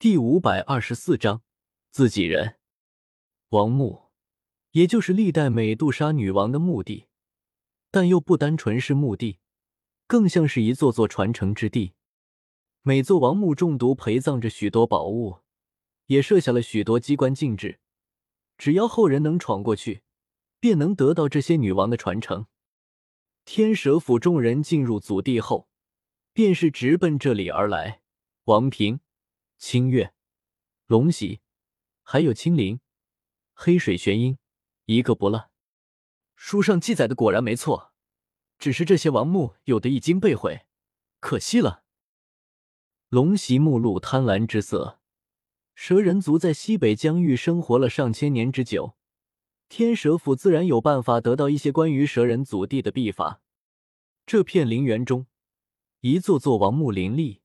第五百二十四章自己人。王墓，也就是历代美杜莎女王的墓地，但又不单纯是墓地，更像是一座座传承之地。每座王墓中毒陪葬着许多宝物，也设下了许多机关禁制，只要后人能闯过去，便能得到这些女王的传承。天蛇府众人进入祖地后，便是直奔这里而来。王平。清月、龙喜，还有青灵、黑水玄鹰，一个不落。书上记载的果然没错，只是这些王墓有的已经被毁，可惜了。龙喜目露贪婪之色。蛇人族在西北疆域生活了上千年之久，天蛇府自然有办法得到一些关于蛇人祖地的秘法。这片陵园中，一座座王墓林立。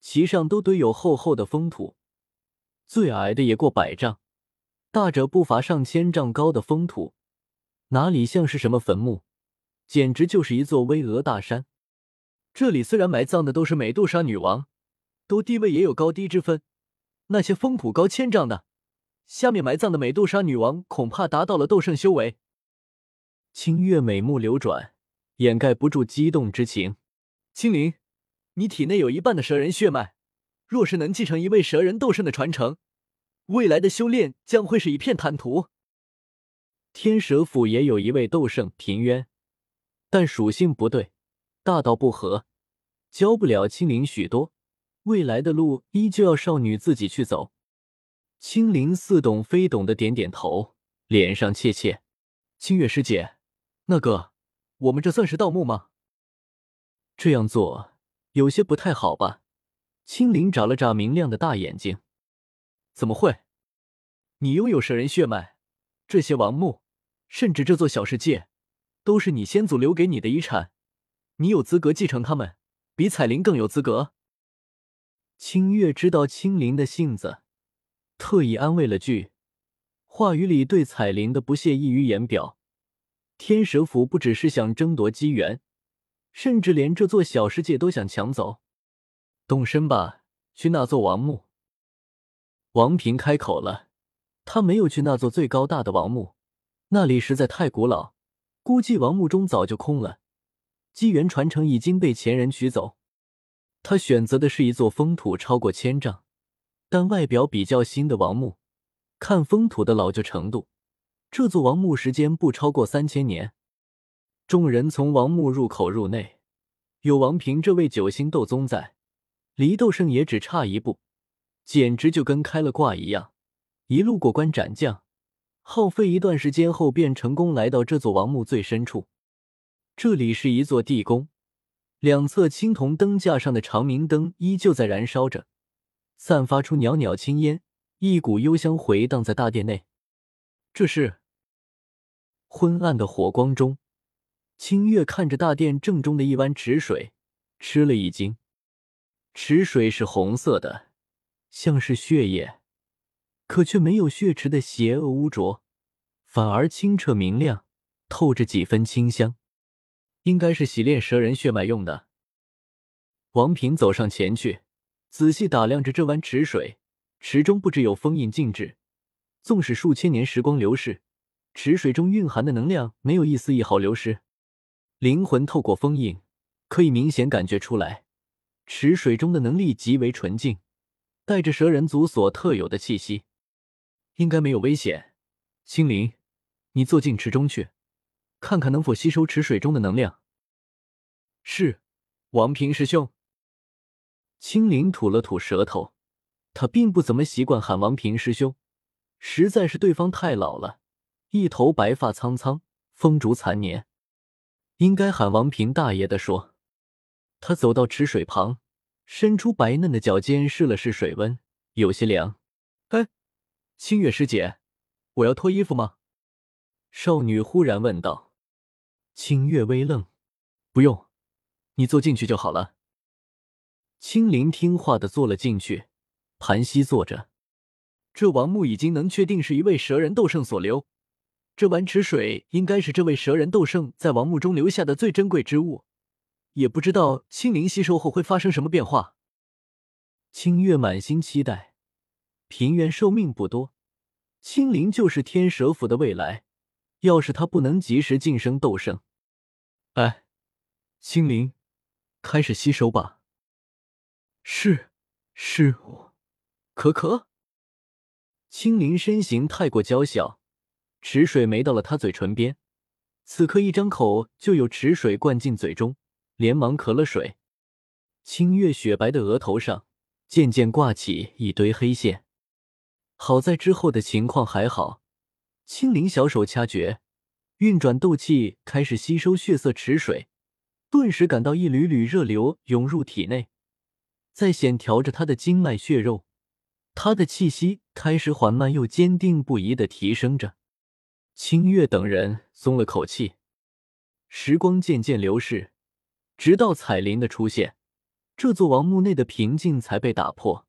其上都堆有厚厚的封土，最矮的也过百丈，大者不乏上千丈高的封土，哪里像是什么坟墓，简直就是一座巍峨大山。这里虽然埋葬的都是美杜莎女王，都地位也有高低之分。那些封土高千丈的，下面埋葬的美杜莎女王恐怕达到了斗圣修为。清月美目流转，掩盖不住激动之情。青灵。你体内有一半的蛇人血脉，若是能继承一位蛇人斗圣的传承，未来的修炼将会是一片坦途。天蛇府也有一位斗圣平渊，但属性不对，大道不合，教不了青灵许多。未来的路依旧要少女自己去走。青灵似懂非懂的点点头，脸上怯怯。清月师姐，那个，我们这算是盗墓吗？这样做。有些不太好吧？青灵眨了眨明亮的大眼睛。怎么会？你拥有蛇人血脉，这些王墓，甚至这座小世界，都是你先祖留给你的遗产，你有资格继承他们，比彩铃更有资格。清月知道青灵的性子，特意安慰了句，话语里对彩铃的不屑溢于言表。天蛇府不只是想争夺机缘。甚至连这座小世界都想抢走，动身吧，去那座王墓。王平开口了，他没有去那座最高大的王墓，那里实在太古老，估计王墓中早就空了，机缘传承已经被前人取走。他选择的是一座封土超过千丈，但外表比较新的王墓。看封土的老旧程度，这座王墓时间不超过三千年。众人从王墓入口入内，有王平这位九星斗宗在，离斗圣也只差一步，简直就跟开了挂一样。一路过关斩将，耗费一段时间后，便成功来到这座王墓最深处。这里是一座地宫，两侧青铜灯架上的长明灯依旧在燃烧着，散发出袅袅青烟，一股幽香回荡在大殿内。这是昏暗的火光中。清月看着大殿正中的一湾池水，吃了一惊。池水是红色的，像是血液，可却没有血池的邪恶污浊，反而清澈明亮，透着几分清香。应该是洗炼蛇人血脉用的。王平走上前去，仔细打量着这湾池水。池中不只有封印禁制，纵使数千年时光流逝，池水中蕴含的能量没有一丝一毫流失。灵魂透过封印，可以明显感觉出来，池水中的能力极为纯净，带着蛇人族所特有的气息，应该没有危险。青灵，你坐进池中去，看看能否吸收池水中的能量。是，王平师兄。青灵吐了吐舌头，他并不怎么习惯喊王平师兄，实在是对方太老了，一头白发苍苍，风烛残年。应该喊王平大爷的说。他走到池水旁，伸出白嫩的脚尖试了试水温，有些凉。哎，清月师姐，我要脱衣服吗？少女忽然问道。清月微愣，不用，你坐进去就好了。青灵听话的坐了进去，盘膝坐着。这王墓已经能确定是一位蛇人斗圣所留。这碗池水应该是这位蛇人斗圣在王墓中留下的最珍贵之物，也不知道青灵吸收后会发生什么变化。清月满心期待，平原寿命不多，青灵就是天蛇府的未来。要是他不能及时晋升斗圣，哎，青灵，开始吸收吧。是，是我。可可，青灵身形太过娇小，池水没到了他嘴唇边，此刻一张口就有池水灌进嘴中，连忙咳了水。清月雪白的额头上渐渐挂起一堆黑线，好在之后的情况还好。青灵小手掐诀，运转斗气，开始吸收血色池水，顿时感到一缕缕热流涌入体内，在线调着他的经脉血肉。他的气息开始缓慢又坚定不移的提升着，清月等人松了口气。时光渐渐流逝，直到彩铃的出现，这座王墓内的平静才被打破。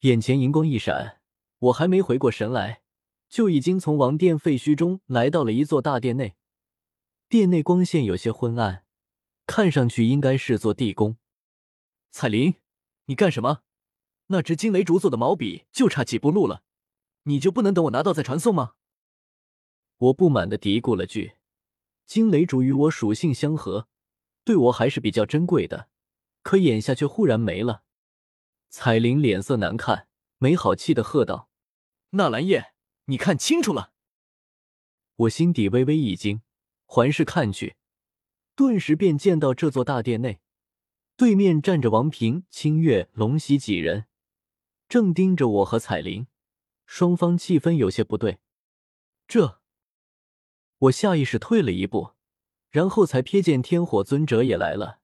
眼前银光一闪，我还没回过神来，就已经从王殿废墟中来到了一座大殿内。殿内光线有些昏暗，看上去应该是座地宫。彩铃，你干什么？那只惊雷竹做的毛笔就差几步路了，你就不能等我拿到再传送吗？我不满的嘀咕了句：“惊雷竹与我属性相合，对我还是比较珍贵的，可眼下却忽然没了。”彩铃脸色难看，没好气的喝道：“纳兰叶，你看清楚了！”我心底微微一惊，环视看去，顿时便见到这座大殿内，对面站着王平、清月、龙喜几人。正盯着我和彩铃，双方气氛有些不对。这，我下意识退了一步，然后才瞥见天火尊者也来了，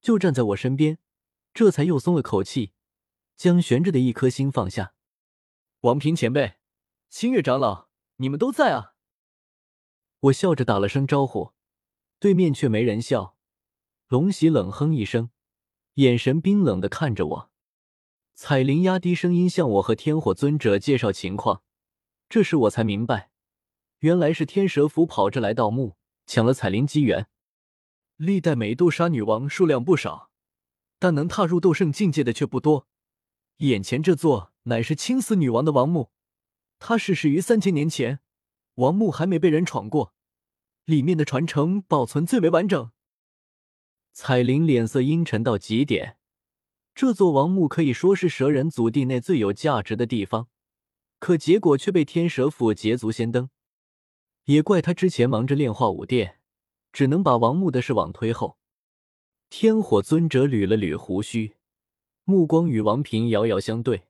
就站在我身边，这才又松了口气，将悬着的一颗心放下。王平前辈，星月长老，你们都在啊！我笑着打了声招呼，对面却没人笑。龙喜冷哼一声，眼神冰冷的看着我。彩铃压低声音向我和天火尊者介绍情况，这时我才明白，原来是天蛇府跑着来盗墓，抢了彩铃机缘。历代美杜莎女王数量不少，但能踏入斗圣境界的却不多。眼前这座乃是青丝女王的王墓，她逝世于三千年前，王墓还没被人闯过，里面的传承保存最为完整。彩铃脸色阴沉到极点。这座王墓可以说是蛇人祖地内最有价值的地方，可结果却被天蛇府捷足先登。也怪他之前忙着炼化武殿，只能把王墓的事往推后。天火尊者捋了捋胡须，目光与王平遥遥相对，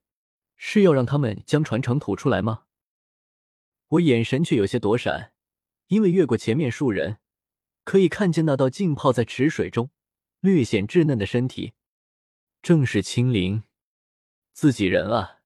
是要让他们将传承吐出来吗？我眼神却有些躲闪，因为越过前面数人，可以看见那道浸泡在池水中、略显稚嫩的身体。正是青灵，自己人啊！